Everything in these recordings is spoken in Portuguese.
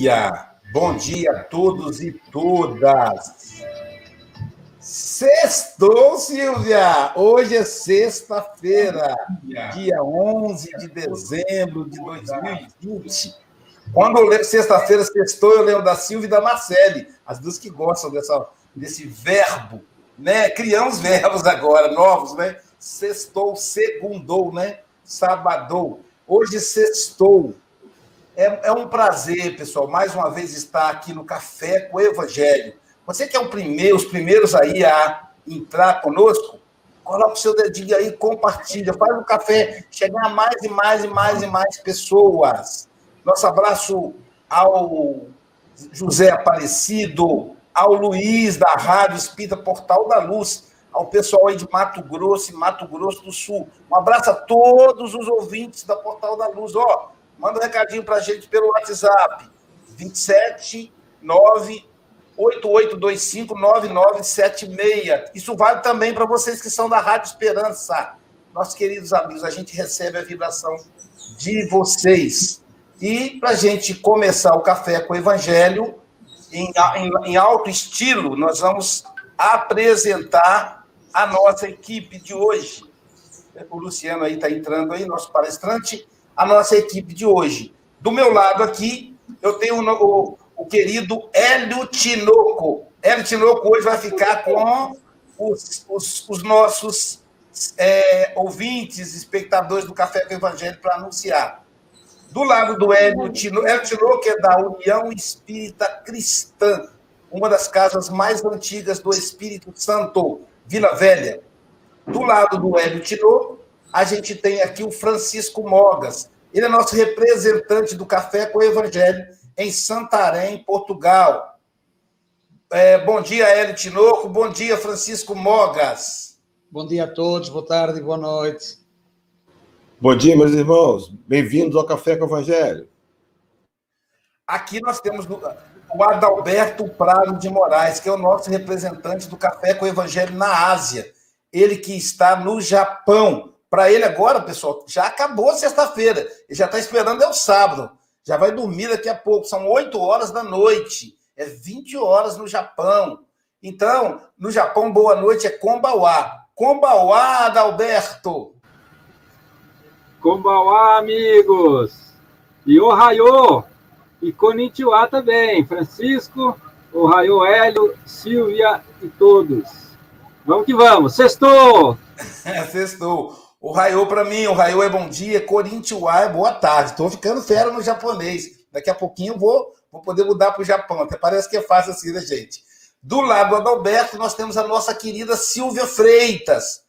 dia, bom dia a todos e todas. Sextou, Silvia! Hoje é sexta-feira, dia 11 de dezembro de 2020. Quando eu lembro sexta-feira, sextou, eu lembro da Silvia e da Marcele, as duas que gostam dessa, desse verbo, né? Criamos verbos agora, novos, né? Sextou, segundou, né? Sabadou. Hoje sextou. É, é um prazer, pessoal, mais uma vez estar aqui no Café com o Evangelho. Você que é o primeiro, os primeiros aí a entrar conosco, coloca o seu dedinho aí, compartilha, faz o café chegar a mais e mais e mais e mais pessoas. Nosso abraço ao José Aparecido, ao Luiz da Rádio Espírita Portal da Luz, ao pessoal aí de Mato Grosso e Mato Grosso do Sul. Um abraço a todos os ouvintes da Portal da Luz. Ó, Manda um recadinho para a gente pelo WhatsApp. 27 9 88259976. Isso vale também para vocês que são da Rádio Esperança. Nossos queridos amigos, a gente recebe a vibração de vocês. E para a gente começar o café com o Evangelho, em, em, em alto estilo, nós vamos apresentar a nossa equipe de hoje. O Luciano aí está entrando aí, nosso palestrante a nossa equipe de hoje. Do meu lado aqui, eu tenho o, o querido Hélio Tinoco. Hélio Tinoco hoje vai ficar com os, os, os nossos é, ouvintes, espectadores do Café com o Evangelho para anunciar. Do lado do Hélio Tinoco, Hélio Tinoco é da União Espírita Cristã, uma das casas mais antigas do Espírito Santo, Vila Velha. Do lado do Hélio Tinoco, a gente tem aqui o Francisco Mogas. Ele é nosso representante do Café com o Evangelho em Santarém, Portugal. É, bom dia, Hélio Tinoco. Bom dia, Francisco Mogas. Bom dia a todos, boa tarde e boa noite. Bom dia, meus irmãos. Bem-vindos ao Café com o Evangelho. Aqui nós temos o Adalberto Prado de Moraes, que é o nosso representante do Café com o Evangelho na Ásia. Ele que está no Japão. Para ele agora, pessoal, já acabou sexta-feira. Ele já está esperando é o sábado. Já vai dormir daqui a pouco. São 8 horas da noite. É 20 horas no Japão. Então, no Japão, boa noite é Kombawa. Kombawa, Adalberto. Kombawa, amigos. E Ohayô. E Konnichiwa também. Francisco, Ohayô, Hélio, Silvia e todos. Vamos que vamos. Sextou! Sextou. O Raio para mim, o Raio é bom dia, Corinthians é boa tarde. Estou ficando fera no japonês. Daqui a pouquinho vou, vou poder mudar para o Japão. Até parece que é fácil assim, né, gente? Do lado do Adalberto, nós temos a nossa querida Silvia Freitas.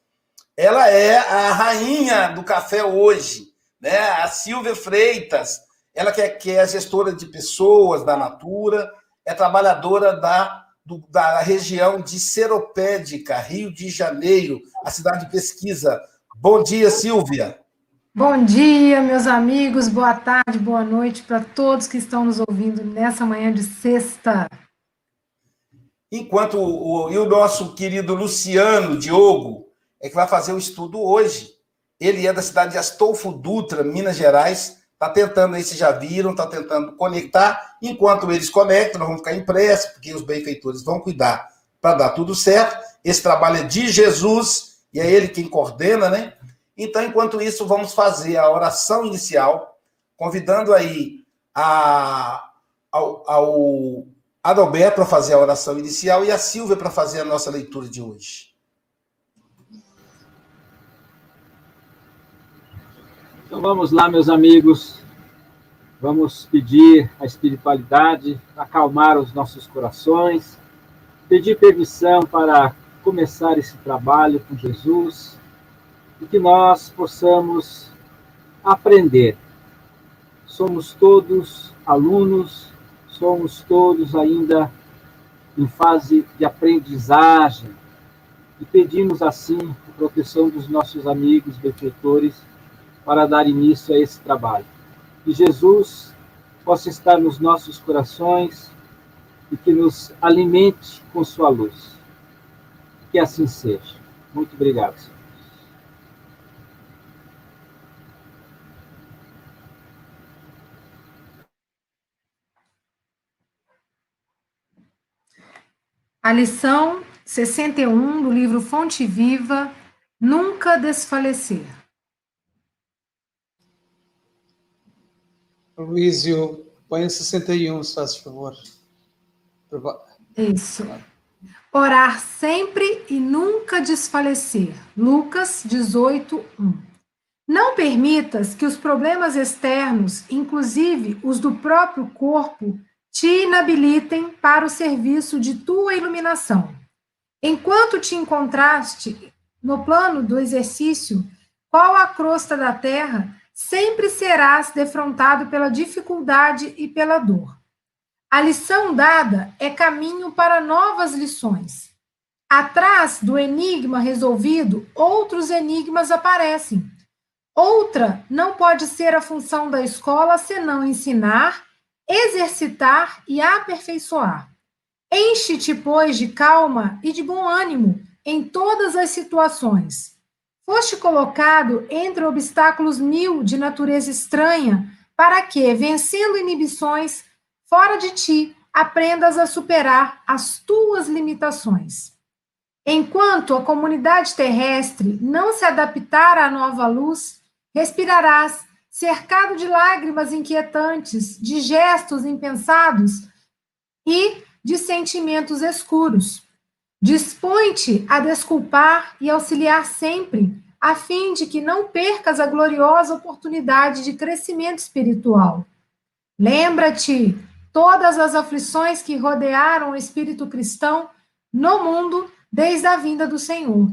Ela é a rainha do café hoje, né? A Silvia Freitas. Ela que é, que é gestora de pessoas da Natura, é trabalhadora da, do, da região de Seropédica, Rio de Janeiro, a cidade de pesquisa Bom dia, Silvia. Bom dia, meus amigos. Boa tarde, boa noite para todos que estão nos ouvindo nessa manhã de sexta. Enquanto o, e o nosso querido Luciano Diogo é que vai fazer o estudo hoje. Ele é da cidade de Astolfo Dutra, Minas Gerais. Está tentando aí, vocês já viram, está tentando conectar. Enquanto eles conectam, nós vamos ficar impressos, porque os benfeitores vão cuidar para dar tudo certo. Esse trabalho é de Jesus e é ele quem coordena, né? Então, enquanto isso, vamos fazer a oração inicial, convidando aí a, ao, ao Adalberto para fazer a oração inicial e a Silvia para fazer a nossa leitura de hoje. Então vamos lá, meus amigos. Vamos pedir a espiritualidade, acalmar os nossos corações, pedir permissão para começar esse trabalho com Jesus e que nós possamos aprender. Somos todos alunos, somos todos ainda em fase de aprendizagem e pedimos assim a proteção dos nossos amigos benfeitores para dar início a esse trabalho. Que Jesus possa estar nos nossos corações e que nos alimente com sua luz. Que assim seja. Muito obrigado, senhor. A lição 61 do livro Fonte Viva, Nunca Desfalecer. Luísio, põe 61, se faz favor. Isso. Orar sempre e nunca desfalecer. Lucas 18, 1. Não permitas que os problemas externos, inclusive os do próprio corpo, te inabilitem para o serviço de tua iluminação. Enquanto te encontraste no plano do exercício, qual a crosta da terra, sempre serás defrontado pela dificuldade e pela dor. A lição dada é caminho para novas lições. Atrás do enigma resolvido, outros enigmas aparecem. Outra não pode ser a função da escola senão ensinar, exercitar e aperfeiçoar. Enche-te, pois, de calma e de bom ânimo em todas as situações. Foste colocado entre obstáculos mil de natureza estranha, para que, vencendo inibições fora de ti, aprendas a superar as tuas limitações. Enquanto a comunidade terrestre não se adaptar à nova luz, respirarás cercado de lágrimas inquietantes, de gestos impensados e de sentimentos escuros. Dispõe-te a desculpar e auxiliar sempre, a fim de que não percas a gloriosa oportunidade de crescimento espiritual. Lembra-te todas as aflições que rodearam o espírito cristão no mundo desde a vinda do Senhor.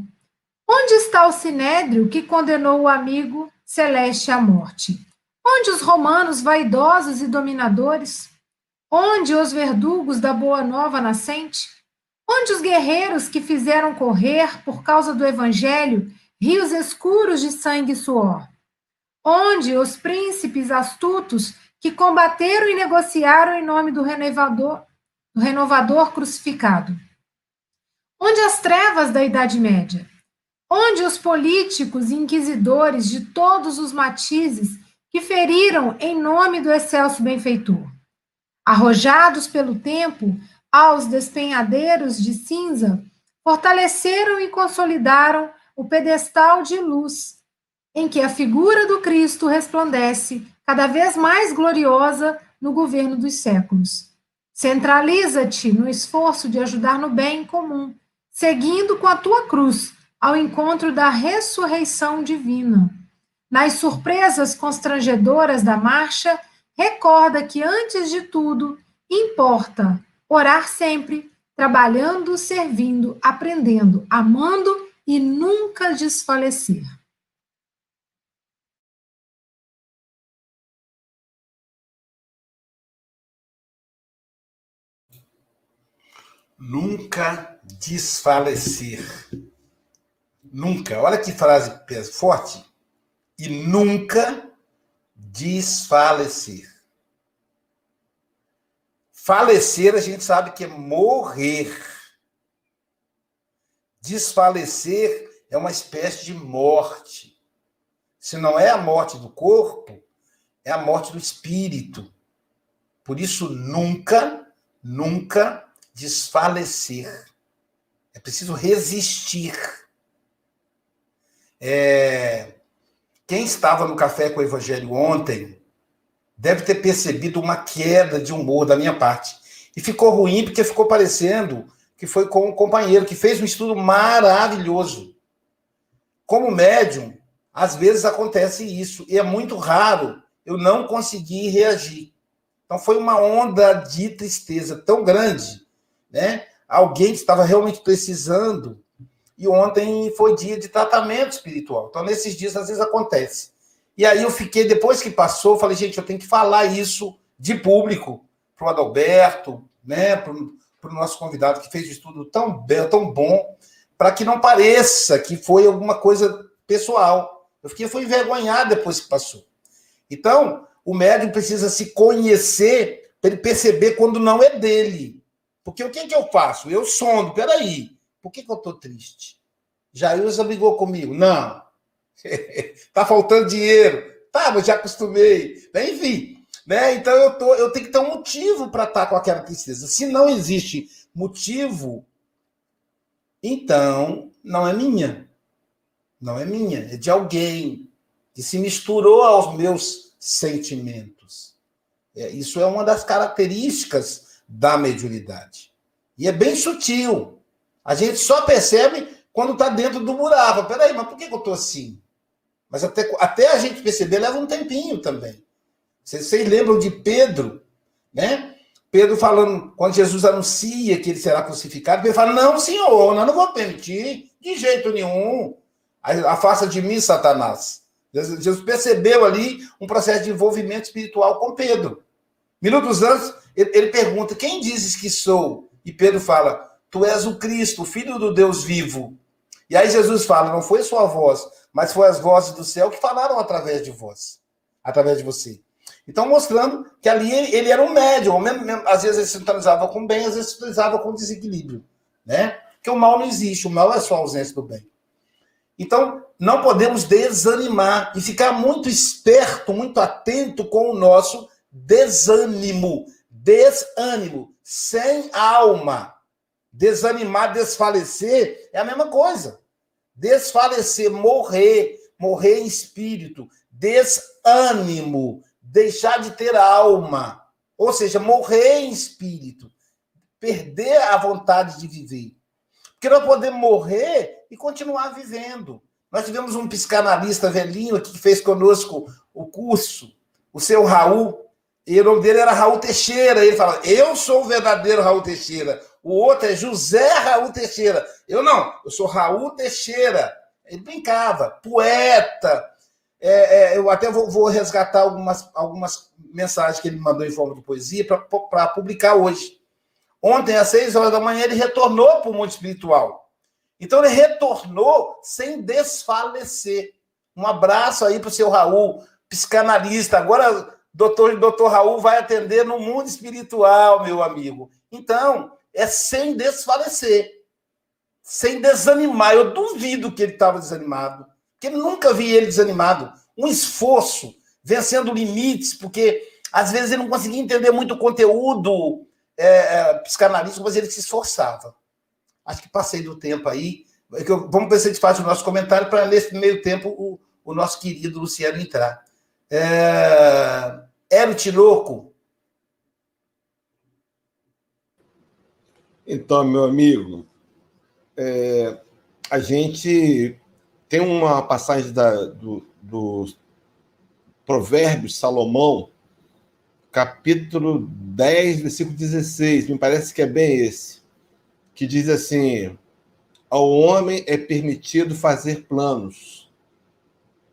Onde está o sinédrio que condenou o amigo celeste à morte? Onde os romanos vaidosos e dominadores? Onde os verdugos da boa nova nascente? Onde os guerreiros que fizeram correr, por causa do evangelho, rios escuros de sangue e suor? Onde os príncipes astutos que combateram e negociaram em nome do renovador, do renovador crucificado? Onde as trevas da Idade Média? Onde os políticos e inquisidores de todos os matizes que feriram em nome do excelso benfeitor? Arrojados pelo tempo, aos despenhadeiros de cinza, fortaleceram e consolidaram o pedestal de luz, em que a figura do Cristo resplandece, cada vez mais gloriosa, no governo dos séculos. Centraliza-te no esforço de ajudar no bem comum, seguindo com a tua cruz ao encontro da ressurreição divina. Nas surpresas constrangedoras da marcha, recorda que, antes de tudo, importa Orar sempre, trabalhando, servindo, aprendendo, amando e nunca desfalecer. Nunca desfalecer. Nunca. Olha que frase forte. E nunca desfalecer. Falecer, a gente sabe que é morrer. Desfalecer é uma espécie de morte. Se não é a morte do corpo, é a morte do espírito. Por isso, nunca, nunca desfalecer. É preciso resistir. É... Quem estava no café com o Evangelho ontem deve ter percebido uma queda de humor da minha parte. E ficou ruim porque ficou parecendo que foi com um companheiro que fez um estudo maravilhoso. Como médium, às vezes acontece isso, e é muito raro eu não conseguir reagir. Então foi uma onda de tristeza tão grande, né? Alguém que estava realmente precisando. E ontem foi dia de tratamento espiritual. Então nesses dias às vezes acontece. E aí eu fiquei, depois que passou, falei, gente, eu tenho que falar isso de público para o Adalberto, né, para o nosso convidado que fez um estudo tão tão bom, para que não pareça que foi alguma coisa pessoal. Eu fiquei foi envergonhado depois que passou. Então, o médium precisa se conhecer para ele perceber quando não é dele. Porque o que, que eu faço? Eu sondo, peraí, por que, que eu estou triste? Jailza brigou comigo? Não. tá faltando dinheiro. Tá, mas já acostumei. Enfim, né? Então eu, tô, eu tenho que ter um motivo para estar tá com aquela tristeza. Se não existe motivo, então não é minha. Não é minha, é de alguém que se misturou aos meus sentimentos. É, isso é uma das características da mediunidade. E é bem sutil. A gente só percebe quando está dentro do buraco. Peraí, mas por que eu estou assim? Mas até, até a gente perceber leva um tempinho também. Vocês, vocês lembram de Pedro, né? Pedro falando, quando Jesus anuncia que ele será crucificado, Pedro fala: Não, senhor, eu não vou permitir, de jeito nenhum. Afasta de mim, Satanás. Jesus percebeu ali um processo de envolvimento espiritual com Pedro. Minutos antes, ele, ele pergunta: Quem dizes que sou? E Pedro fala: Tu és o Cristo, o Filho do Deus vivo. E aí Jesus fala: Não foi sua voz, mas foi as vozes do céu que falaram através de vós, através de você. Então, mostrando que ali ele, ele era um médium, mesmo, mesmo, às vezes ele sintonizava com bem, às vezes sintonizava com desequilíbrio, né? Porque o mal não existe, o mal é só a ausência do bem. Então, não podemos desanimar e ficar muito esperto, muito atento com o nosso desânimo. Desânimo, sem alma. Desanimar, desfalecer é a mesma coisa. Desfalecer, morrer, morrer em espírito. Desânimo, deixar de ter alma, ou seja, morrer em espírito, perder a vontade de viver. Porque nós podemos morrer e continuar vivendo. Nós tivemos um psicanalista velhinho aqui que fez conosco o curso, o seu Raul, e o nome dele era Raul Teixeira. Ele fala: Eu sou o verdadeiro Raul Teixeira. O outro é José Raul Teixeira. Eu não, eu sou Raul Teixeira. Ele brincava, poeta, é, é, eu até vou, vou, resgatar algumas, algumas mensagens que ele me mandou em forma de poesia para publicar hoje. Ontem, às seis horas da manhã, ele retornou para o mundo espiritual. Então, ele retornou sem desfalecer. Um abraço aí para o seu Raul, psicanalista. Agora, doutor, doutor Raul vai atender no mundo espiritual, meu amigo. Então, é sem desfalecer, sem desanimar. Eu duvido que ele estava desanimado porque nunca vi ele desanimado. Um esforço, vencendo limites, porque às vezes ele não conseguia entender muito o conteúdo é, é, psicanalítico, mas ele se esforçava. Acho que passei do tempo aí. É vamos ver se a gente faz o nosso comentário para, nesse meio tempo, o, o nosso querido Luciano entrar. É... Era o Tinoco. Então, meu amigo, é, a gente tem uma passagem da, do, do Provérbios Salomão, capítulo 10, versículo 16, me parece que é bem esse, que diz assim: Ao homem é permitido fazer planos,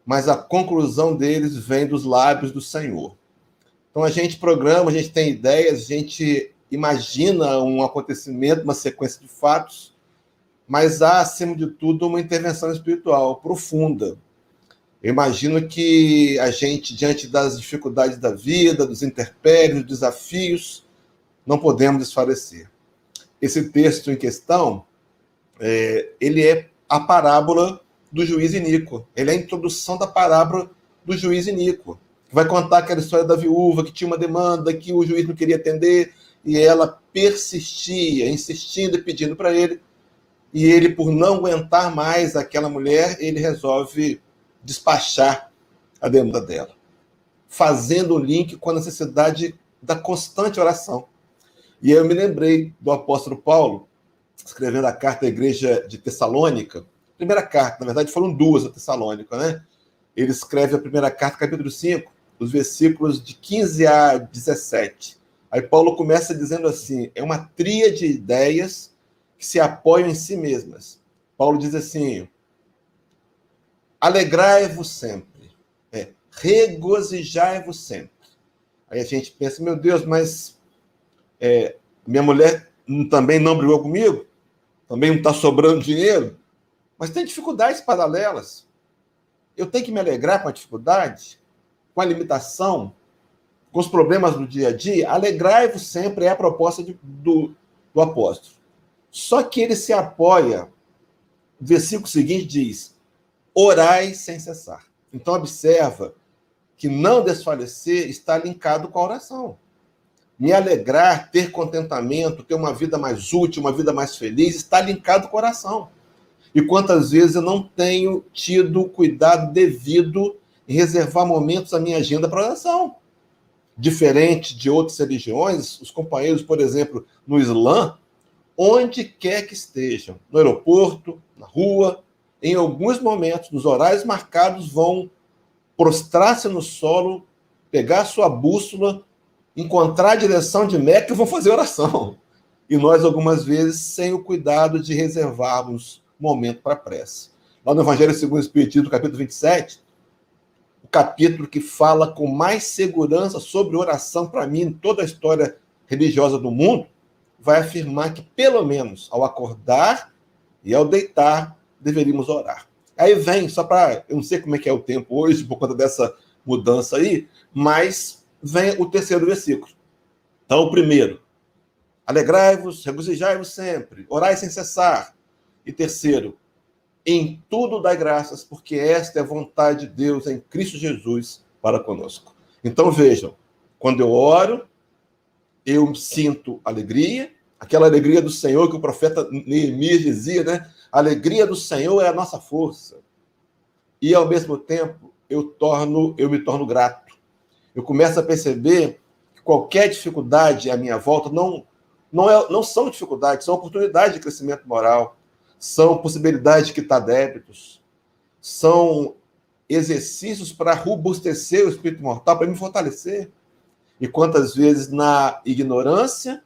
mas a conclusão deles vem dos lábios do Senhor. Então a gente programa, a gente tem ideias, a gente imagina um acontecimento, uma sequência de fatos, mas há, acima de tudo, uma intervenção espiritual profunda. Eu imagino que a gente, diante das dificuldades da vida, dos interpérios, dos desafios, não podemos desfalecer. Esse texto em questão, é, ele é a parábola do juiz Inico. Ele é a introdução da parábola do juiz Inico, vai contar aquela história da viúva que tinha uma demanda que o juiz não queria atender e ela persistia, insistindo e pedindo para ele e ele, por não aguentar mais aquela mulher, ele resolve despachar a demanda dela, fazendo o link com a necessidade da constante oração. E eu me lembrei do apóstolo Paulo, escrevendo a carta à igreja de Tessalônica, primeira carta, na verdade foram duas a Tessalônica, né? Ele escreve a primeira carta, capítulo 5, os versículos de 15 a 17. Aí Paulo começa dizendo assim: é uma tria de ideias que se apoiam em si mesmas. Paulo diz assim: alegrai-vos sempre, é, regozijai-vos sempre. Aí a gente pensa, meu Deus, mas é, minha mulher também não brigou comigo? Também não está sobrando dinheiro? Mas tem dificuldades paralelas. Eu tenho que me alegrar com a dificuldade, com a limitação, com os problemas do dia a dia. Alegrai-vos sempre é a proposta de, do, do apóstolo. Só que ele se apoia. O versículo seguinte diz: orai sem cessar. Então, observa que não desfalecer está linkado com a oração. Me alegrar, ter contentamento, ter uma vida mais útil, uma vida mais feliz, está linkado ao coração. E quantas vezes eu não tenho tido cuidado devido reservar momentos na minha agenda para oração. Diferente de outras religiões, os companheiros, por exemplo, no Islã, onde quer que estejam, no aeroporto, na rua, em alguns momentos, nos horários marcados, vão prostrar-se no solo, pegar sua bússola, encontrar a direção de Meca e vão fazer oração. E nós, algumas vezes, sem o cuidado de reservarmos momento para prece. Lá no Evangelho segundo o Espiritismo, capítulo 27, o capítulo que fala com mais segurança sobre oração para mim em toda a história religiosa do mundo, vai afirmar que, pelo menos, ao acordar e ao deitar, deveríamos orar. Aí vem, só para. Eu não sei como é que é o tempo hoje, por conta dessa mudança aí, mas vem o terceiro versículo. Então, o primeiro. Alegrai-vos, regozijai-vos sempre, orai sem cessar. E terceiro, em tudo dai graças, porque esta é a vontade de Deus em Cristo Jesus para conosco. Então vejam, quando eu oro, eu sinto alegria, aquela alegria do Senhor que o profeta Neemias dizia, né? A alegria do Senhor é a nossa força. E ao mesmo tempo, eu torno, eu me torno grato. Eu começo a perceber que qualquer dificuldade à minha volta não não, é, não são dificuldades, são oportunidades de crescimento moral, são possibilidades de quitar débitos, são exercícios para robustecer o espírito mortal, para me fortalecer. E quantas vezes na ignorância,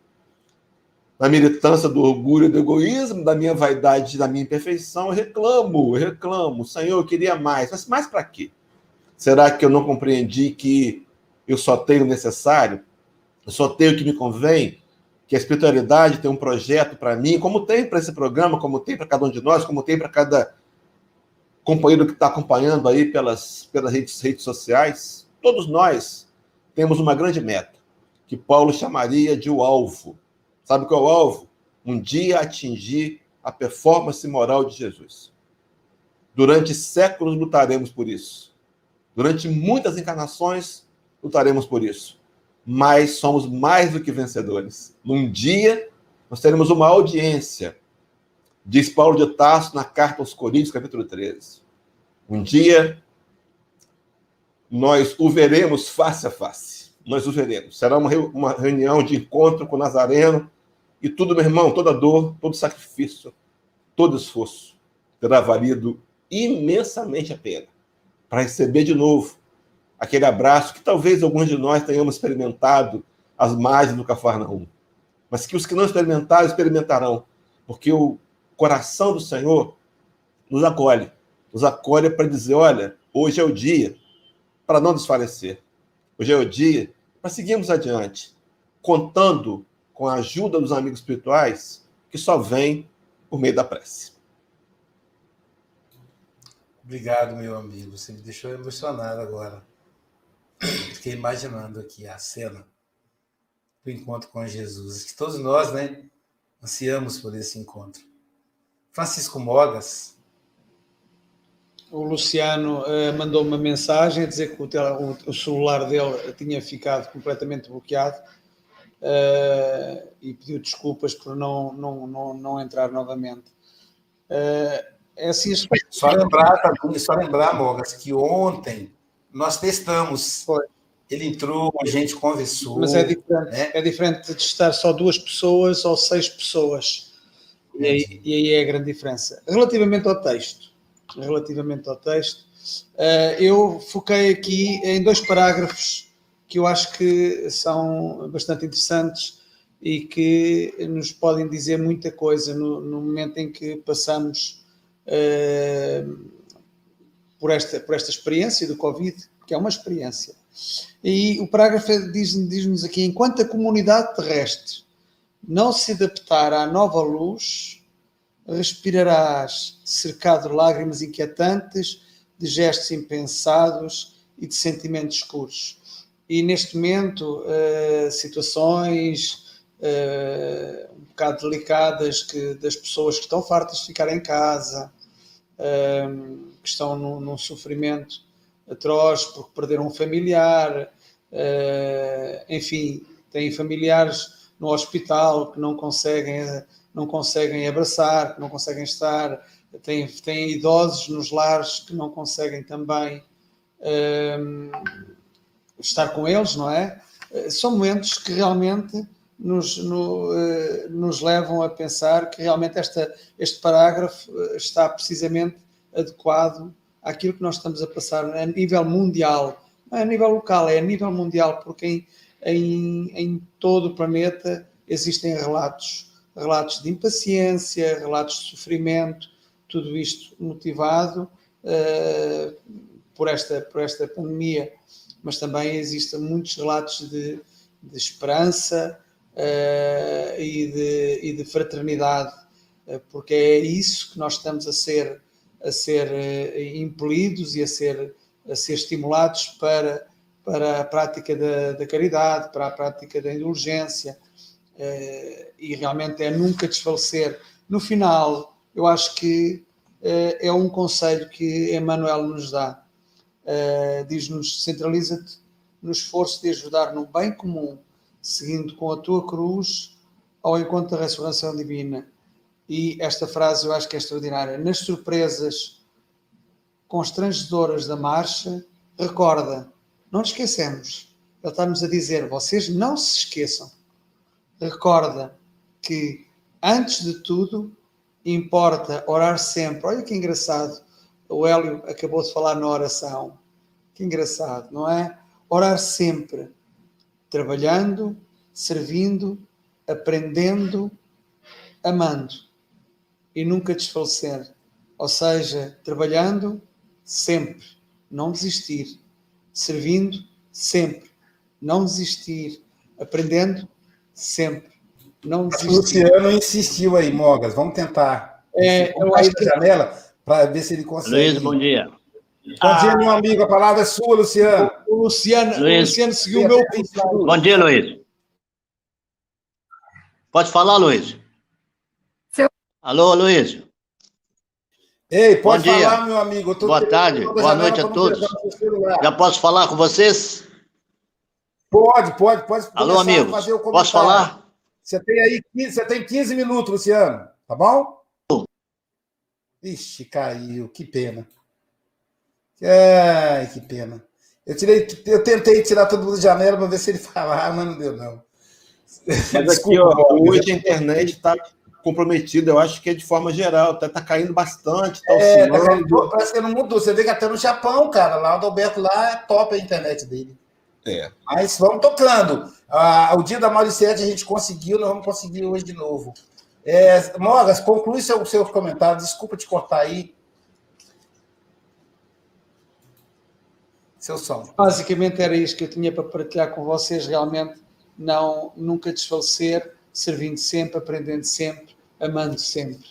na militância do orgulho e do egoísmo, da minha vaidade, da minha imperfeição, eu reclamo, eu reclamo, Senhor, eu queria mais. Mas mais para quê? Será que eu não compreendi que eu só tenho o necessário? Eu só tenho o que me convém? Que a espiritualidade tem um projeto para mim, como tem para esse programa, como tem para cada um de nós, como tem para cada companheiro que está acompanhando aí pelas, pelas redes, redes sociais? Todos nós temos uma grande meta, que Paulo chamaria de o alvo. Sabe qual é o alvo? Um dia atingir a performance moral de Jesus. Durante séculos lutaremos por isso. Durante muitas encarnações lutaremos por isso. Mas somos mais do que vencedores. Num dia, nós teremos uma audiência, diz Paulo de Tarso na carta aos Coríntios, capítulo 13. Um dia, nós o veremos face a face. Nós o veremos. Será uma, uma reunião de encontro com o Nazareno. E tudo, meu irmão, toda dor, todo sacrifício, todo esforço terá valido imensamente a pena para receber de novo aquele abraço que talvez alguns de nós tenhamos experimentado às margens do Cafarnaum. Mas que os que não experimentaram, experimentarão. Porque o coração do Senhor nos acolhe. Nos acolhe para dizer: olha, hoje é o dia para não desfalecer. Hoje é o dia para seguirmos adiante, contando com a ajuda dos amigos espirituais que só vem por meio da prece. Obrigado, meu amigo. Você me deixou emocionado agora. Fiquei imaginando aqui a cena do encontro com Jesus, que todos nós, né, ansiamos por esse encontro. Francisco Mogas, o Luciano uh, mandou uma mensagem a dizer que o, o, o, celular dele tinha ficado completamente bloqueado uh, e pediu desculpas por não, não, não, não entrar novamente. Uh, é assim, só lembrar, só lembrar, Mogas, que ontem nós testamos. Foi. Ele entrou, a gente conversou. Mas é diferente, né? é diferente de estar só duas pessoas ou seis pessoas. E aí, e aí é a grande diferença. Relativamente ao texto, relativamente ao texto. Uh, eu foquei aqui em dois parágrafos que eu acho que são bastante interessantes e que nos podem dizer muita coisa no, no momento em que passamos uh, por, esta, por esta experiência do Covid, que é uma experiência. E o parágrafo diz-nos diz aqui: enquanto a comunidade terrestre não se adaptar à nova luz, respirarás cercado de lágrimas inquietantes, de gestos impensados e de sentimentos escuros. E neste momento, uh, situações uh, um bocado delicadas que, das pessoas que estão fartas de ficar em casa, que estão num, num, sofrimento atroz porque perderam um familiar, enfim, têm familiares no hospital que não conseguem, não conseguem abraçar, que não conseguem estar, têm, têm idosos nos lares que não conseguem também um, estar com eles, não é? São momentos que realmente nos, no, uh, nos levam a pensar que realmente esta, este parágrafo eh, está precisamente adequado àquilo que nós estamos a passar a nível mundial, não é a nível local, é a nível mundial, porque em, em, em todo o planeta existem relatos, relatos de impaciência, relatos de sofrimento, tudo isto motivado uh, por, esta, por esta pandemia, mas também existem muitos relatos de, de esperança, uh, e, de, e, de, fraternidade, uh, porque é isso que nós estamos a ser, a ser uh, impelidos e a ser, a ser estimulados para, para a prática da, da caridade, para a prática da indulgência, e realmente é nunca desfalecer. No final, eu acho que é um conselho que Emmanuel nos dá. Diz-nos: centraliza-te no esforço de ajudar no bem comum seguindo com a tua cruz ao encontro da ressurreição divina. E esta frase eu acho que é extraordinária. Nas surpresas constrangedoras da marcha, recorda, não nos esquecemos. Ele está-nos a dizer, vocês não se esqueçam. Recorda que, antes de tudo, importa orar sempre. Olha que engraçado. O Hélio acabou de falar na oração. Que engraçado, não é? Orar sempre trabalhando, servindo, aprendendo, amando e nunca desfalecer. Ou seja, trabalhando sempre, não desistir, servindo sempre, não desistir, aprendendo sempre, não desistir. O Luciano insistiu aí, Mogas, vamos tentar. É, vamos cair da janela para ver se ele consegue. Luiz, bom dia. Bom dia, meu amigo. A palavra é sua, Luciano. O Luciano, o Luciano seguiu o meu Bom dia, Luiz. Pode falar, Luiz? Seu... Alô, Luiz. Ei, pode Bom falar, dia. meu amigo. Boa tarde, boa noite a todos. Já posso falar com vocês? Pode, pode, pode. Alô, amigo. Posso falar? Você tem aí, você tem 15 minutos, Luciano. Tá bom? Ixi, caiu. Que pena. Ai, que pena. Eu, tirei, eu tentei tirar todo mundo de janela para ver se ele falava, mas não deu, não. Mas aqui, ó, hoje a internet está comprometida, eu acho que é de forma geral, até tá caindo bastante, tá é, tá caindo, parece que não mudou. Você vê que até no Japão, cara, lá o Alberto lá é top a internet dele. É. Mas vamos tocando. Ah, o dia da Mauricete a gente conseguiu, nós vamos conseguir hoje de novo. É, Mogas, conclui seu, seus comentários, desculpa te cortar aí. Seu som. Basicamente era isto que eu tinha para partilhar com vocês, realmente não nunca desfalecer, servindo sempre, aprendendo sempre, amando sempre.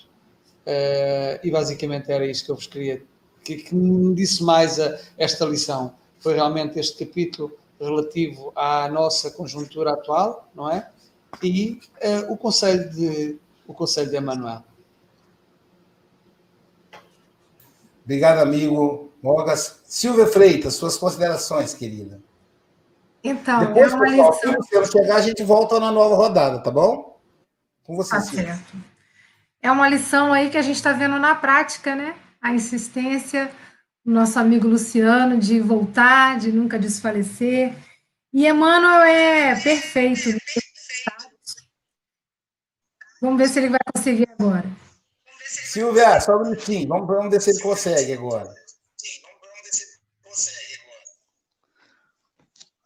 Uh, e basicamente era isto que eu vos queria, que, que me disse mais a, esta lição. Foi realmente este capítulo relativo à nossa conjuntura atual, não é? E uh, o conselho de o conselho de Emanuel. Obrigado, amigo. Mogas. Silvia Freitas, suas considerações, querida. Então, Depois, é pessoal, lição... se eu chegar, a gente volta na nova rodada, tá bom? Com você, tá Silvia. certo. É uma lição aí que a gente está vendo na prática, né? A insistência do nosso amigo Luciano de voltar, de nunca desfalecer. E Emmanuel é perfeito. Vamos ver se ele vai conseguir agora. Silvia, só um minutinho. Vamos, vamos ver se ele consegue agora.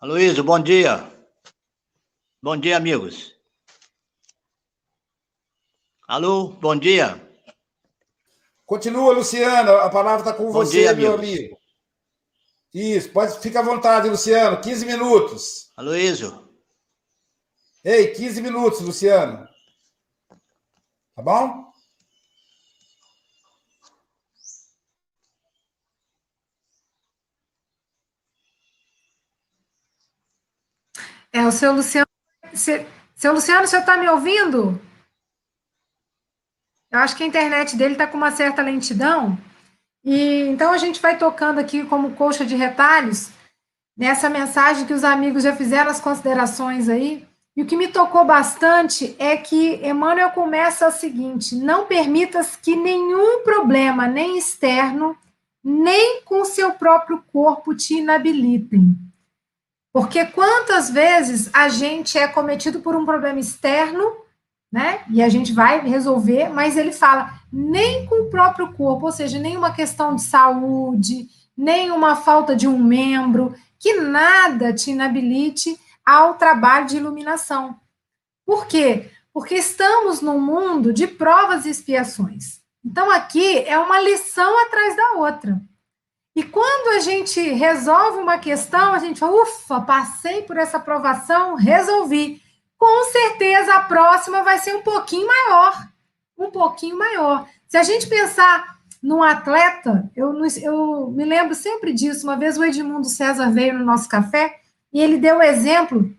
Aloysio, bom dia. Bom dia, amigos. Alô, bom dia. Continua, Luciano. A palavra está com bom você, dia, meu amigos. amigo. Isso, pode ficar à vontade, Luciano. 15 minutos. Aloysio. Ei, 15 minutos, Luciano. Tá bom? É, o seu Luciano. Se, seu Luciano, o senhor está me ouvindo? Eu acho que a internet dele está com uma certa lentidão. E então a gente vai tocando aqui como coxa de retalhos nessa mensagem que os amigos já fizeram as considerações aí E o que me tocou bastante é que Emmanuel começa o seguinte: não permitas que nenhum problema, nem externo, nem com seu próprio corpo te inabilitem. Porque quantas vezes a gente é cometido por um problema externo, né? E a gente vai resolver, mas ele fala nem com o próprio corpo, ou seja, nem uma questão de saúde, nem uma falta de um membro, que nada te inabilite ao trabalho de iluminação. Por quê? Porque estamos num mundo de provas e expiações. Então, aqui é uma lição atrás da outra. E quando a gente resolve uma questão, a gente fala, ufa, passei por essa aprovação, resolvi. Com certeza a próxima vai ser um pouquinho maior. Um pouquinho maior. Se a gente pensar num atleta, eu, eu me lembro sempre disso. Uma vez o Edmundo César veio no nosso café e ele deu o exemplo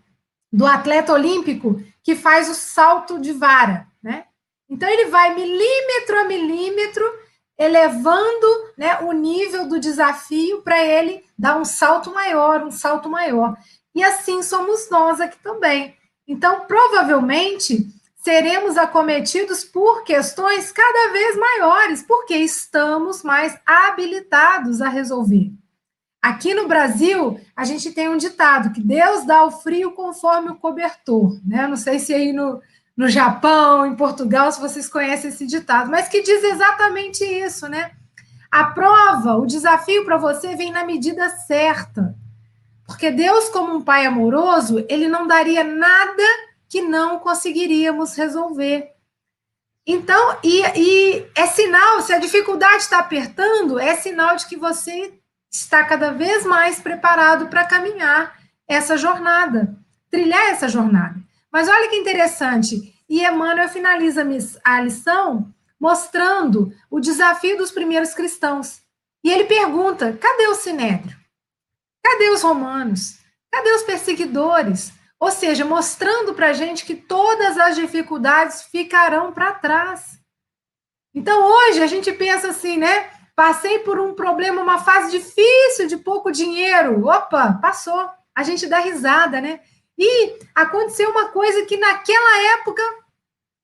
do atleta olímpico que faz o salto de vara, né? Então ele vai milímetro a milímetro elevando né, o nível do desafio para ele dar um salto maior, um salto maior. E assim somos nós aqui também. Então, provavelmente, seremos acometidos por questões cada vez maiores, porque estamos mais habilitados a resolver. Aqui no Brasil, a gente tem um ditado que Deus dá o frio conforme o cobertor, né? não sei se aí no, no Japão, em Portugal, se vocês conhecem esse ditado, mas que diz exatamente isso, né? A prova, o desafio para você vem na medida certa. Porque Deus, como um pai amoroso, ele não daria nada que não conseguiríamos resolver. Então, e, e é sinal, se a dificuldade está apertando, é sinal de que você está cada vez mais preparado para caminhar essa jornada, trilhar essa jornada. Mas olha que interessante, e Emmanuel finaliza a lição mostrando o desafio dos primeiros cristãos. E ele pergunta: cadê o sinédrio? Cadê os romanos? Cadê os perseguidores? Ou seja, mostrando para a gente que todas as dificuldades ficarão para trás. Então, hoje, a gente pensa assim, né? Passei por um problema, uma fase difícil de pouco dinheiro. Opa, passou. A gente dá risada, né? E aconteceu uma coisa que naquela época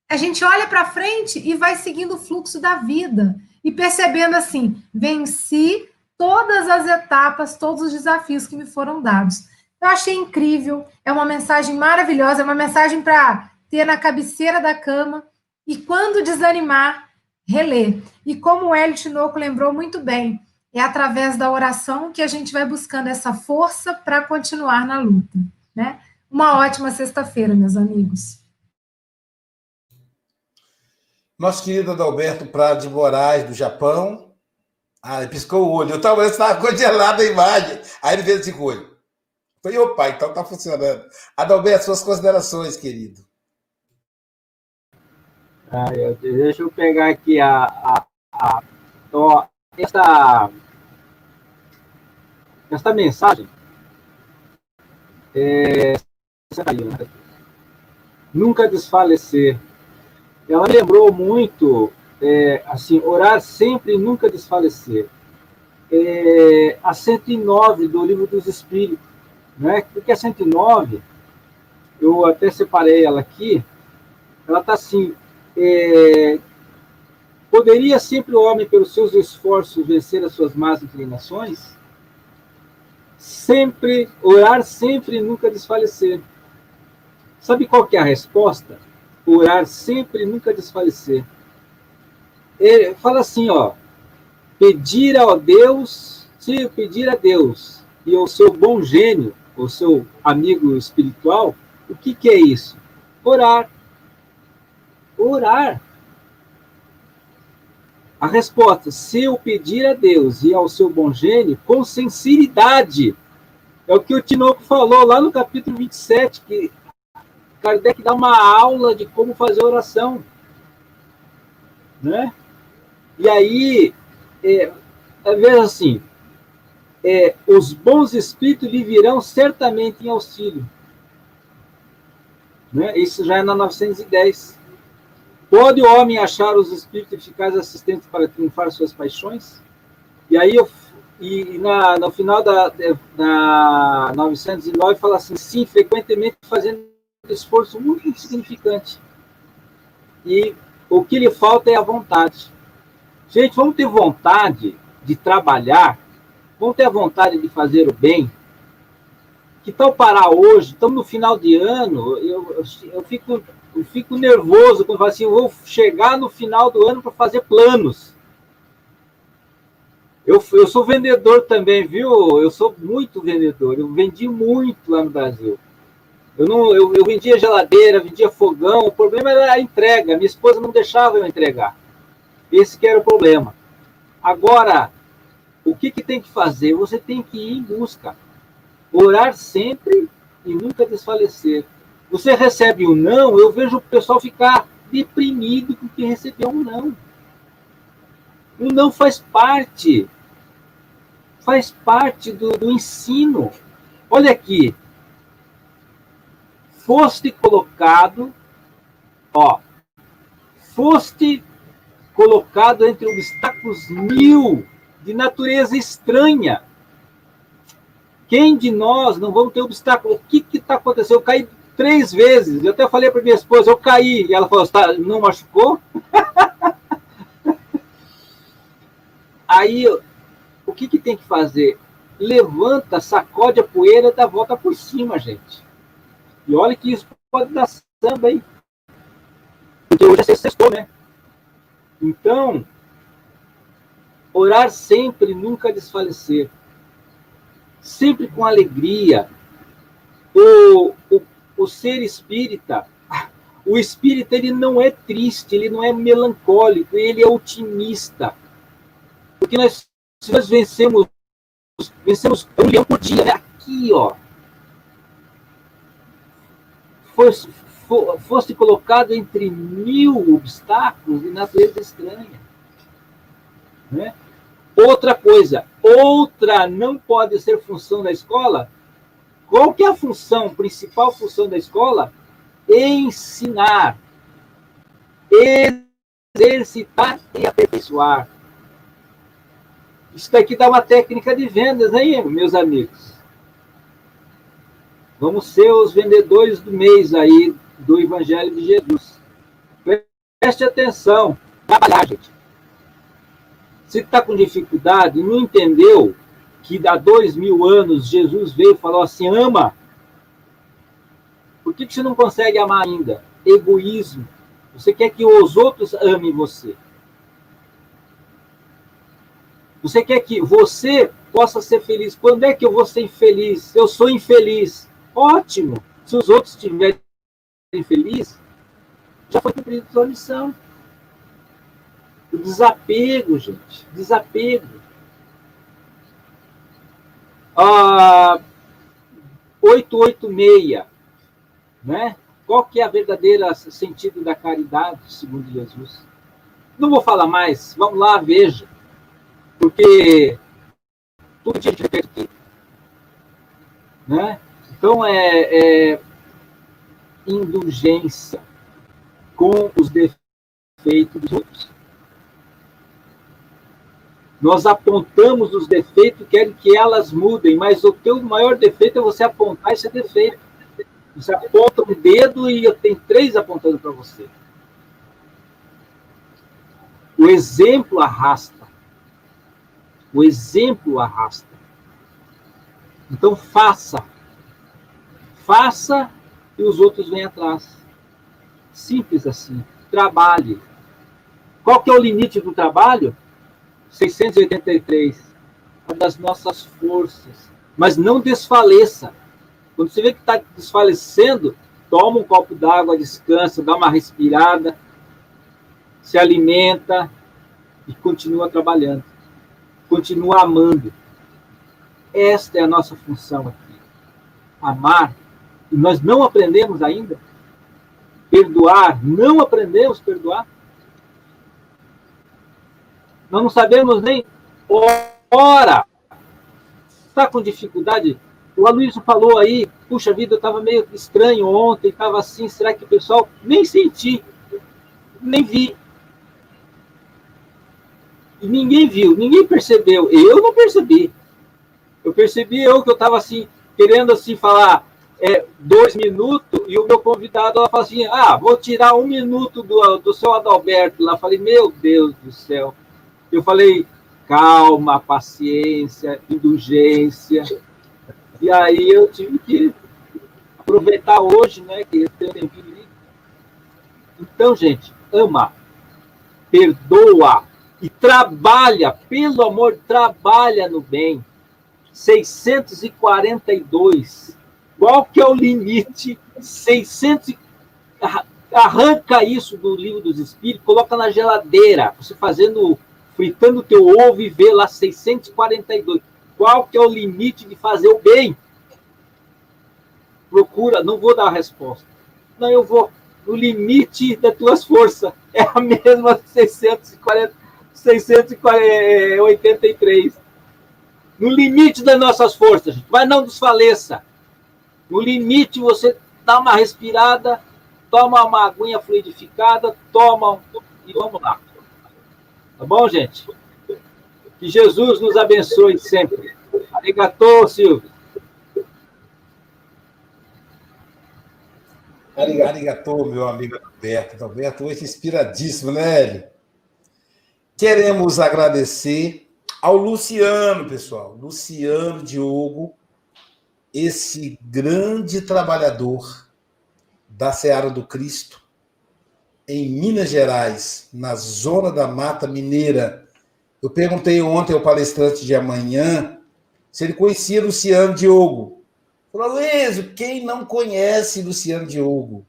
a gente olha para frente e vai seguindo o fluxo da vida e percebendo assim: venci todas as etapas, todos os desafios que me foram dados. Eu achei incrível, é uma mensagem maravilhosa, é uma mensagem para ter na cabeceira da cama e quando desanimar, reler. E como o Hélio Tinoco lembrou muito bem, é através da oração que a gente vai buscando essa força para continuar na luta, né? Uma ótima sexta-feira, meus amigos. Nosso querido Adalberto Prado de Moraes, do Japão. Ah, ele piscou o olho. Eu estava estava congelado a imagem. Aí ele fez assim com o olho. Falei, opa, então está funcionando. Adalberto, suas considerações, querido. Ah, eu, deixa eu pegar aqui a, a, a ó, esta, esta mensagem. É, nunca desfalecer. Ela lembrou muito, é, assim, orar sempre e nunca desfalecer. É, a 109 do Livro dos Espíritos né? Porque a 109, eu até separei ela aqui, ela está assim, é, poderia sempre o homem, pelos seus esforços, vencer as suas más inclinações? Sempre, orar sempre e nunca desfalecer. Sabe qual que é a resposta? Orar sempre e nunca desfalecer. Ele fala assim, ó, pedir ao Deus, se pedir a Deus e ao seu bom gênio o seu amigo espiritual, o que, que é isso? Orar. Orar. A resposta, se eu pedir a Deus e ao seu bom gênio, com sinceridade, é o que o Tinoco falou lá no capítulo 27, que Kardec dá uma aula de como fazer oração. Né? E aí, é, veja assim, é, os bons espíritos lhe virão certamente em auxílio. Né? Isso já é na 910. Pode o homem achar os espíritos eficazes assistentes para triunfar suas paixões? E aí, eu, e na, no final da, da 909 fala assim: sim, frequentemente fazendo esforço muito insignificante. E o que lhe falta é a vontade. Gente, vamos ter vontade de trabalhar, vamos ter a vontade de fazer o bem. Que tal parar hoje? Estamos no final de ano, eu, eu, fico, eu fico nervoso quando falo assim, eu vou chegar no final do ano para fazer planos. Eu, eu sou vendedor também, viu? Eu sou muito vendedor. Eu vendi muito lá no Brasil. Eu, não, eu, eu vendia geladeira, vendia fogão. O problema era a entrega. Minha esposa não deixava eu entregar. Esse que era o problema. Agora, o que, que tem que fazer? Você tem que ir em busca. Orar sempre e nunca desfalecer. Você recebe um não, eu vejo o pessoal ficar deprimido porque recebeu um não. O não faz parte. Faz parte do, do ensino. Olha aqui. Foste colocado, ó, foste colocado entre obstáculos mil de natureza estranha. Quem de nós não vamos ter obstáculo? O que está acontecendo? Eu caí três vezes. Eu até falei para minha esposa, eu caí. E ela falou, tá, não machucou? Aí, o que, que tem que fazer? Levanta, sacode a poeira, dá volta por cima, gente. E olha que isso pode dar samba, hein? Porque hoje é sextou, né? Então, orar sempre, nunca desfalecer. Sempre com alegria. O, o, o ser espírita, o espírita ele não é triste, ele não é melancólico, ele é otimista. Porque nós, se nós vencemos, vencemos um leão por dia, né? aqui, ó. Fosse, fosse colocado entre mil obstáculos de natureza estranha. Né? Outra coisa, outra não pode ser função da escola. Qual que é a função, principal função da escola? Ensinar, exercitar e aperfeiçoar. Isso daqui dá uma técnica de vendas, hein, meus amigos? Vamos ser os vendedores do mês aí do Evangelho de Jesus. Preste atenção. Trabalhar, gente. Se está com dificuldade, não entendeu que há dois mil anos Jesus veio e falou assim: ama. Por que, que você não consegue amar ainda? Egoísmo. Você quer que os outros amem você. Você quer que você possa ser feliz. Quando é que eu vou ser infeliz? Eu sou infeliz. Ótimo. Se os outros estiverem felizes, já foi cumprida a sua missão. O desapego, gente. Desapego. Ah, 886, né? Qual que é a verdadeira sentido da caridade, segundo Jesus? Não vou falar mais, vamos lá, veja porque tudo tinha aqui. Né? Então, é, é indulgência com os defeitos dos outros. Nós apontamos os defeitos, querem que elas mudem, mas o teu maior defeito é você apontar esse defeito. Você aponta um dedo e eu tenho três apontando para você. O exemplo arrasta. O exemplo arrasta. Então faça. Faça e os outros vêm atrás. Simples assim. Trabalhe. Qual que é o limite do trabalho? 683. A das nossas forças. Mas não desfaleça. Quando você vê que está desfalecendo, toma um copo d'água, descansa, dá uma respirada, se alimenta e continua trabalhando continua amando. Esta é a nossa função aqui. Amar. E nós não aprendemos ainda. Perdoar. Não aprendemos perdoar. Nós não sabemos nem ora. Está com dificuldade? O Aloysio falou aí, puxa vida, eu estava meio estranho ontem, estava assim, será que o pessoal nem senti, nem vi. E ninguém viu, ninguém percebeu. Eu não percebi. Eu percebi eu que eu estava assim, querendo assim falar, é, dois minutos e o meu convidado ela fala assim: ah, vou tirar um minuto do, do seu Adalberto lá. falei, meu Deus do céu. Eu falei, calma, paciência, indulgência. E aí eu tive que aproveitar hoje, né, que eu tenho tempo Então, gente, ama, perdoa e trabalha, pelo amor, trabalha no bem. 642 qual que é o limite? 600 arranca isso do livro dos espíritos, coloca na geladeira, você fazendo fritando teu ovo e vê lá 642. Qual que é o limite de fazer o bem? Procura, não vou dar a resposta. Não, eu vou no limite das tuas forças. É a mesma 640, 683. No limite das nossas forças, mas não desfaleça. No limite, você dá uma respirada, toma uma aguinha fluidificada, toma um... e vamos lá. Tá bom, gente? Que Jesus nos abençoe sempre. Arigatou, Silvio. Arigatou, meu amigo Alberto. Alberto, hoje inspiradíssimo, né, Hélio? Queremos agradecer ao Luciano, pessoal. Luciano Diogo, esse grande trabalhador da Seara do Cristo, em Minas Gerais, na zona da Mata Mineira. Eu perguntei ontem ao palestrante de amanhã se ele conhecia Luciano Diogo. Falou, Luiz, quem não conhece Luciano Diogo?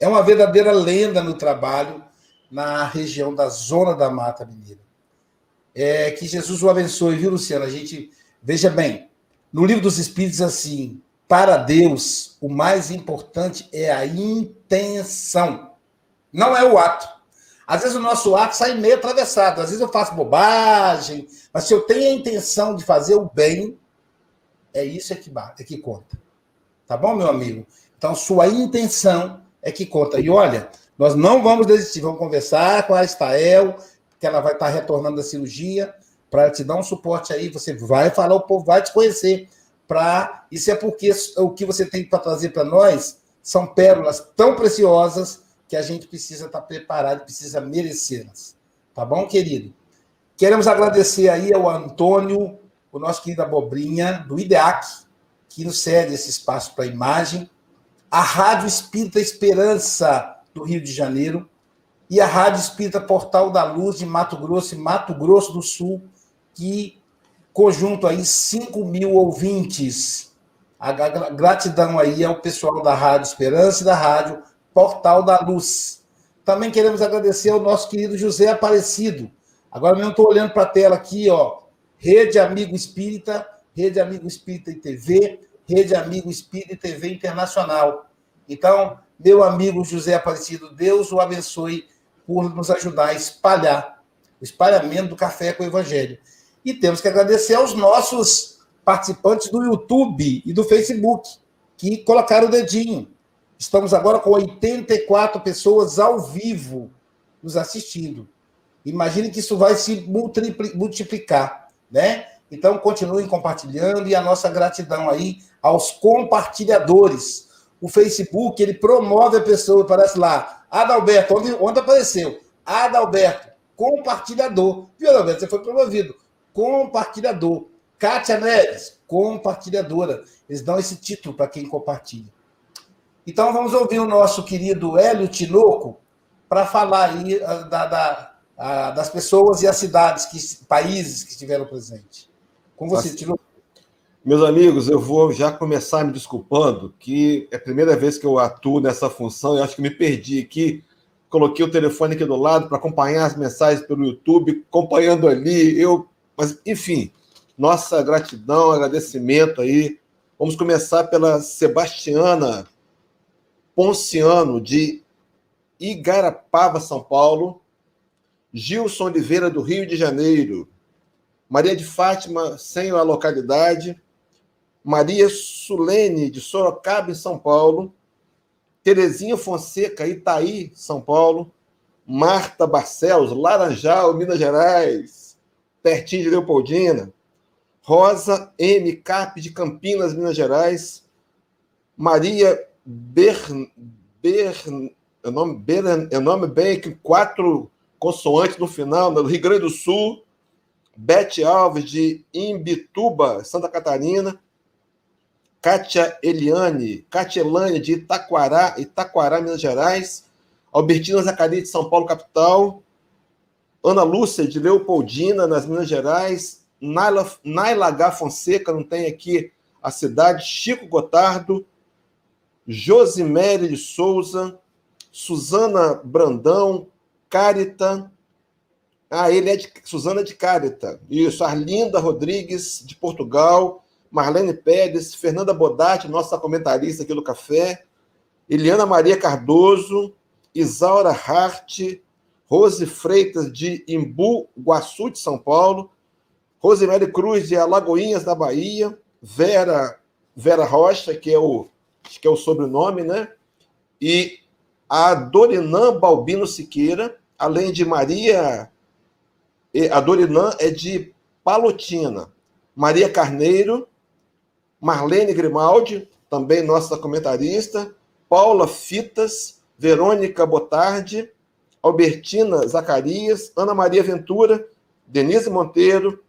É uma verdadeira lenda no trabalho na região da zona da Mata Mineira. É, que Jesus o abençoe, viu, Luciano? A gente, veja bem, no livro dos Espíritos, assim, para Deus, o mais importante é a intenção, não é o ato. Às vezes o nosso ato sai meio atravessado, às vezes eu faço bobagem, mas se eu tenho a intenção de fazer o bem, é isso é que, é que conta. Tá bom, meu amigo? Então, sua intenção é que conta. E olha, nós não vamos desistir, vamos conversar com a Estael, que ela vai estar retornando da cirurgia para te dar um suporte aí, você vai falar, o povo vai te conhecer. Pra... Isso é porque o que você tem para trazer para nós são pérolas tão preciosas que a gente precisa estar tá preparado, precisa merecê-las. Tá bom, querido? Queremos agradecer aí ao Antônio, o nosso querido Abobrinha, do IDEAC, que nos cede esse espaço para a imagem, a Rádio Espírita Esperança, do Rio de Janeiro, e a Rádio Espírita Portal da Luz, de Mato Grosso e Mato Grosso do Sul, que conjunto aí 5 mil ouvintes. A gratidão aí ao pessoal da Rádio Esperança e da Rádio Portal da Luz. Também queremos agradecer ao nosso querido José Aparecido. Agora mesmo estou olhando para a tela aqui, ó. Rede Amigo Espírita, Rede Amigo Espírita e TV, Rede Amigo Espírita e TV Internacional. Então, meu amigo José Aparecido, Deus o abençoe por nos ajudar a espalhar o espalhamento do café com o Evangelho. E temos que agradecer aos nossos participantes do YouTube e do Facebook, que colocaram o dedinho. Estamos agora com 84 pessoas ao vivo nos assistindo. Imagine que isso vai se multiplicar, né? Então, continuem compartilhando e a nossa gratidão aí aos compartilhadores. O Facebook, ele promove a pessoa, parece lá, Adalberto, onde, onde apareceu? Adalberto, compartilhador. Viu, Adalberto? Você foi promovido compartilhador. Kátia Neves, compartilhadora. Eles dão esse título para quem compartilha. Então vamos ouvir o nosso querido Hélio Tinoco para falar aí ah, da, da, a, das pessoas e as cidades, que, países que estiveram presentes. Com você. Tinoco. Meus amigos, eu vou já começar me desculpando, que é a primeira vez que eu atuo nessa função, e acho que me perdi aqui. Coloquei o telefone aqui do lado para acompanhar as mensagens pelo YouTube, acompanhando ali. Eu mas, enfim, nossa gratidão, agradecimento aí. Vamos começar pela Sebastiana Ponciano, de Igarapava, São Paulo. Gilson Oliveira, do Rio de Janeiro. Maria de Fátima, sem a localidade. Maria Sulene, de Sorocaba, em São Paulo. Terezinha Fonseca, Itaí, São Paulo. Marta Barcelos, Laranjal, Minas Gerais pertinho de Leopoldina. Rosa M. Cap, de Campinas, Minas Gerais. Maria Bern, Bern, é nome, Bern, é nome bem que quatro consoantes no final, no Rio Grande do Sul. Bete Alves, de Imbituba, Santa Catarina. Kátia Eliane, Kátia Elane, de Itaquará, Itaquará, Minas Gerais. Albertina Zacarias, de São Paulo, capital. Ana Lúcia, de Leopoldina, nas Minas Gerais. Naila, Naila H. Fonseca, não tem aqui a cidade. Chico Gotardo. Josimere de Souza. Suzana Brandão. Carita. Ah, ele é de Suzana de Carita. Isso. Arlinda Rodrigues, de Portugal. Marlene Pérez. Fernanda Bodatti, nossa comentarista aqui do Café. Eliana Maria Cardoso. Isaura Hart. Rose Freitas, de Imbu, Guaçu, de São Paulo, Rosemary Cruz, de Alagoinhas, da Bahia, Vera, Vera Rocha, que é o, que é o sobrenome, né? E a Dorinã Balbino Siqueira, além de Maria. A Dorinã é de Palotina. Maria Carneiro, Marlene Grimaldi, também nossa comentarista, Paula Fitas, Verônica Botardi, Albertina Zacarias, Ana Maria Ventura, Denise Monteiro,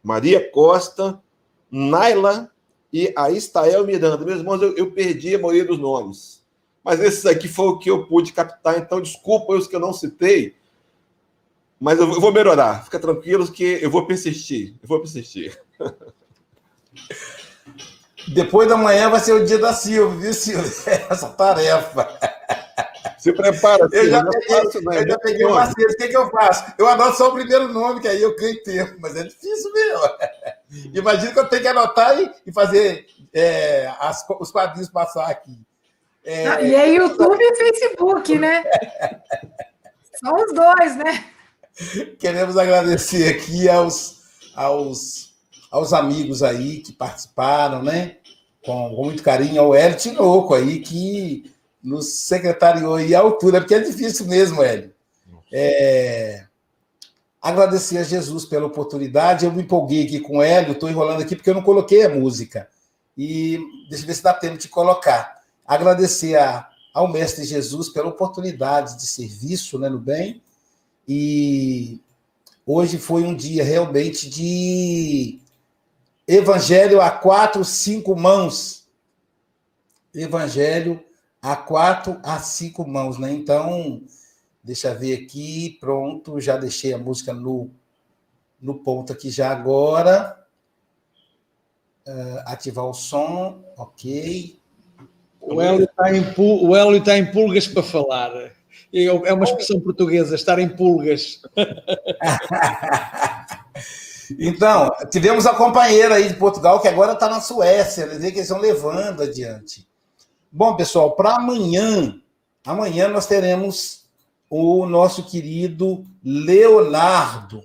Maria Costa, Naila e a Estael Miranda. Meus irmãos, eu, eu, perdi a maioria dos nomes. Mas esses aqui foi o que eu pude captar, então desculpa os que eu não citei, mas eu, vou melhorar. Fica tranquilo que eu vou persistir. Eu vou persistir. Depois da manhã vai ser o dia da Silvia, viu, Silvia? Essa tarefa. Se prepara. Eu já peguei, eu já peguei o macete. O que, que eu faço? Eu anoto só o primeiro nome, que aí eu ganho tempo, mas é difícil mesmo. Imagina que eu tenho que anotar e, e fazer é, as, os quadrinhos passar aqui. É, ah, e é YouTube e Facebook, né? São os dois, né? Queremos agradecer aqui aos, aos, aos amigos aí que participaram, né? Com, com muito carinho, ao Hélio Tinoco aí, que nos secretariou aí a altura, porque é difícil mesmo, Hélio. É... Agradecer a Jesus pela oportunidade. Eu me empolguei aqui com o Hélio, estou enrolando aqui porque eu não coloquei a música. E deixa eu ver se dá tempo de colocar. Agradecer a, ao Mestre Jesus pela oportunidade de serviço né, no bem. E hoje foi um dia realmente de evangelho a quatro, cinco mãos. Evangelho a quatro a cinco mãos, né? Então, deixa eu ver aqui, pronto, já deixei a música no, no ponto aqui já agora. Uh, ativar o som, ok. O Hélio está em, está em pulgas para falar. É uma expressão portuguesa, estar em pulgas. então, tivemos a companheira aí de Portugal, que agora está na Suécia, quer dizer que eles estão levando adiante. Bom, pessoal, para amanhã, amanhã nós teremos o nosso querido Leonardo,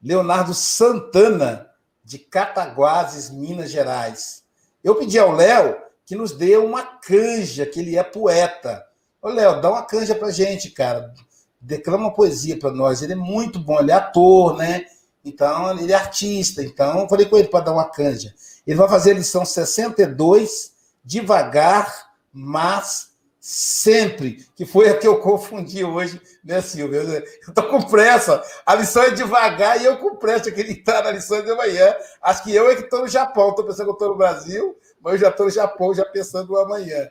Leonardo Santana, de Cataguases, Minas Gerais. Eu pedi ao Léo que nos dê uma canja, que ele é poeta. Ô, Léo, dá uma canja pra gente, cara. Declama uma poesia para nós. Ele é muito bom, ele é ator, né? Então, ele é artista. Então, eu falei com ele para dar uma canja. Ele vai fazer a lição 62 devagar, mas sempre, que foi a que eu confundi hoje, né, Silvia? Eu estou com pressa, a lição é devagar e eu com pressa, eu queria estar na lição de amanhã. Acho que eu é que estou no Japão, estou pensando que estou no Brasil, mas eu já estou no Japão, já pensando no amanhã.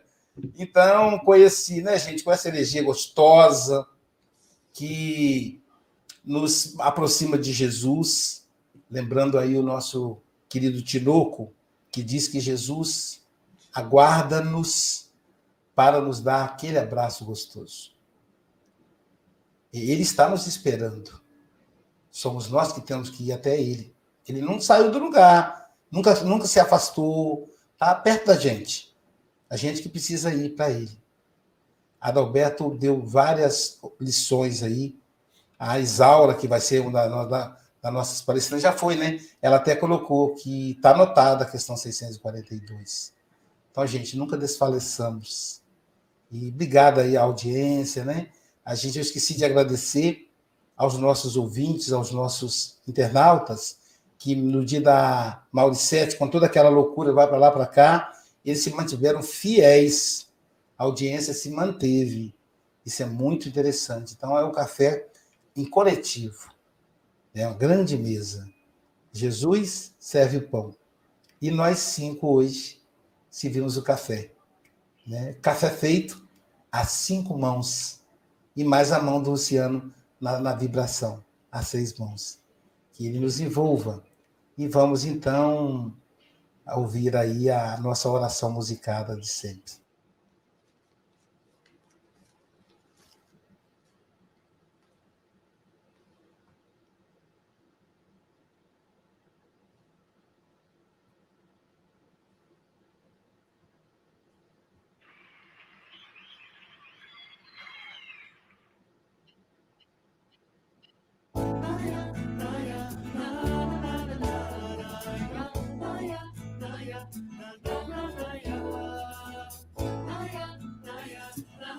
Então, conheci, né, gente, com essa energia gostosa, que nos aproxima de Jesus, lembrando aí o nosso querido Tinoco, que diz que Jesus aguarda-nos para nos dar aquele abraço gostoso. E ele está nos esperando. Somos nós que temos que ir até ele. Ele não saiu do lugar, nunca, nunca se afastou, está perto da gente. A gente que precisa ir para ele. Adalberto deu várias lições aí. A Isaura, que vai ser uma da, da, da nossas palestrantes, já foi, né? Ela até colocou que está anotada a questão 642. Então, gente, nunca desfaleçamos. E obrigado aí à audiência, né? A gente, eu esqueci de agradecer aos nossos ouvintes, aos nossos internautas, que no dia da Mauricete, com toda aquela loucura, vai para lá, para cá, eles se mantiveram fiéis, a audiência se manteve. Isso é muito interessante. Então, é um café em coletivo. É uma grande mesa. Jesus serve o pão. E nós cinco hoje servimos o café. Né? Café feito a cinco mãos. E mais a mão do Luciano na, na vibração, a seis mãos. Que ele nos envolva. E vamos então ouvir aí a nossa oração musicada de sempre.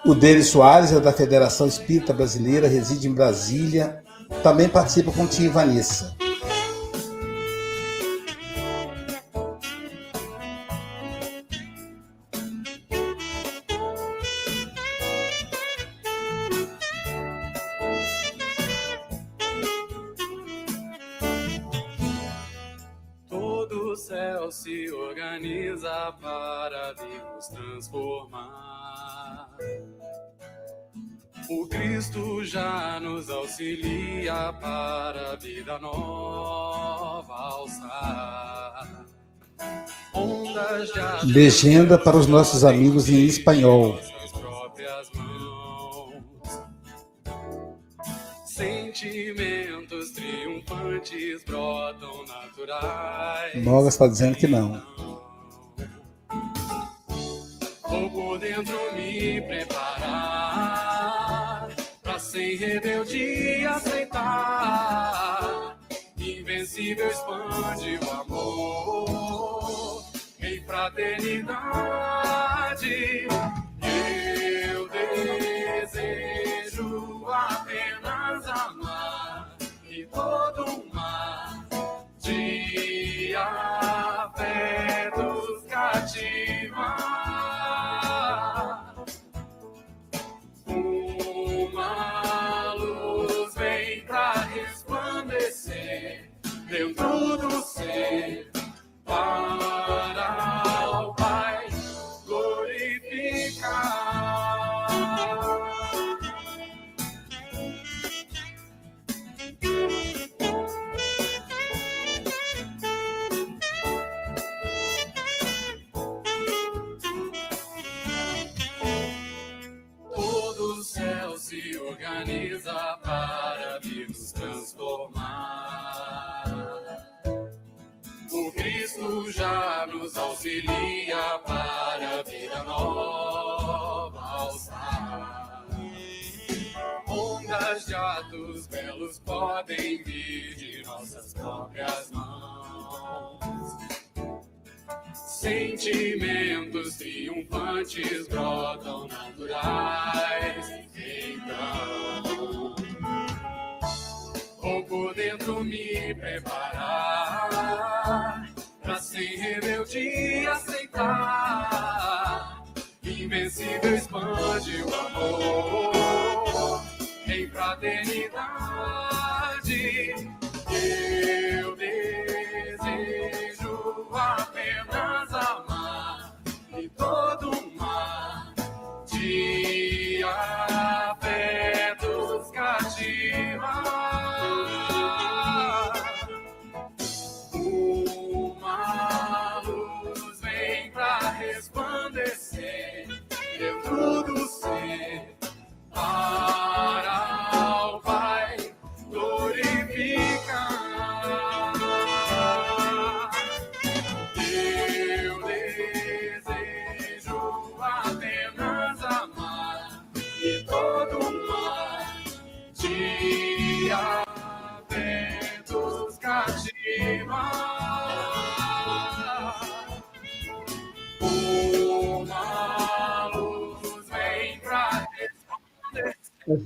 O Denis Soares é da Federação Espírita Brasileira, reside em Brasília, também participa com o Tim Vanessa. Auxilia para a vida nova alçar. Legenda para os nossos amigos em espanhol. Sentimentos triunfantes brotam naturais. Moga está dizendo que não. Vou por dentro me preparar sem rebeldia Invencível expande o amor em fraternidade. Eu desejo apenas amar e todo mar de afetos cativar.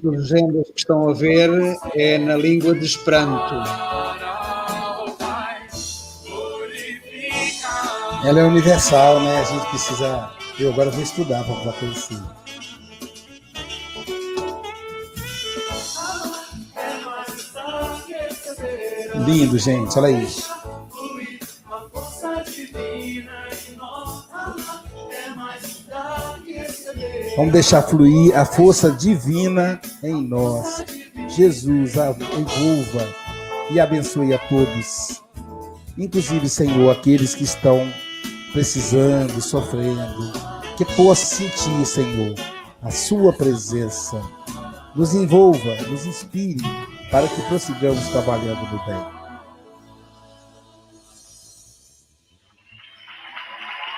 As legendas que estão a ver é na língua de Esperanto. Ela é universal, né? A gente precisa. Eu agora vou estudar para conhecer. Lindo, gente. Olha isso. Vamos deixar fluir a força divina em nós. Jesus, envolva e abençoe a todos. Inclusive, Senhor, aqueles que estão precisando, sofrendo. Que possa sentir, Senhor, a Sua presença. Nos envolva, nos inspire para que prossigamos trabalhando no bem.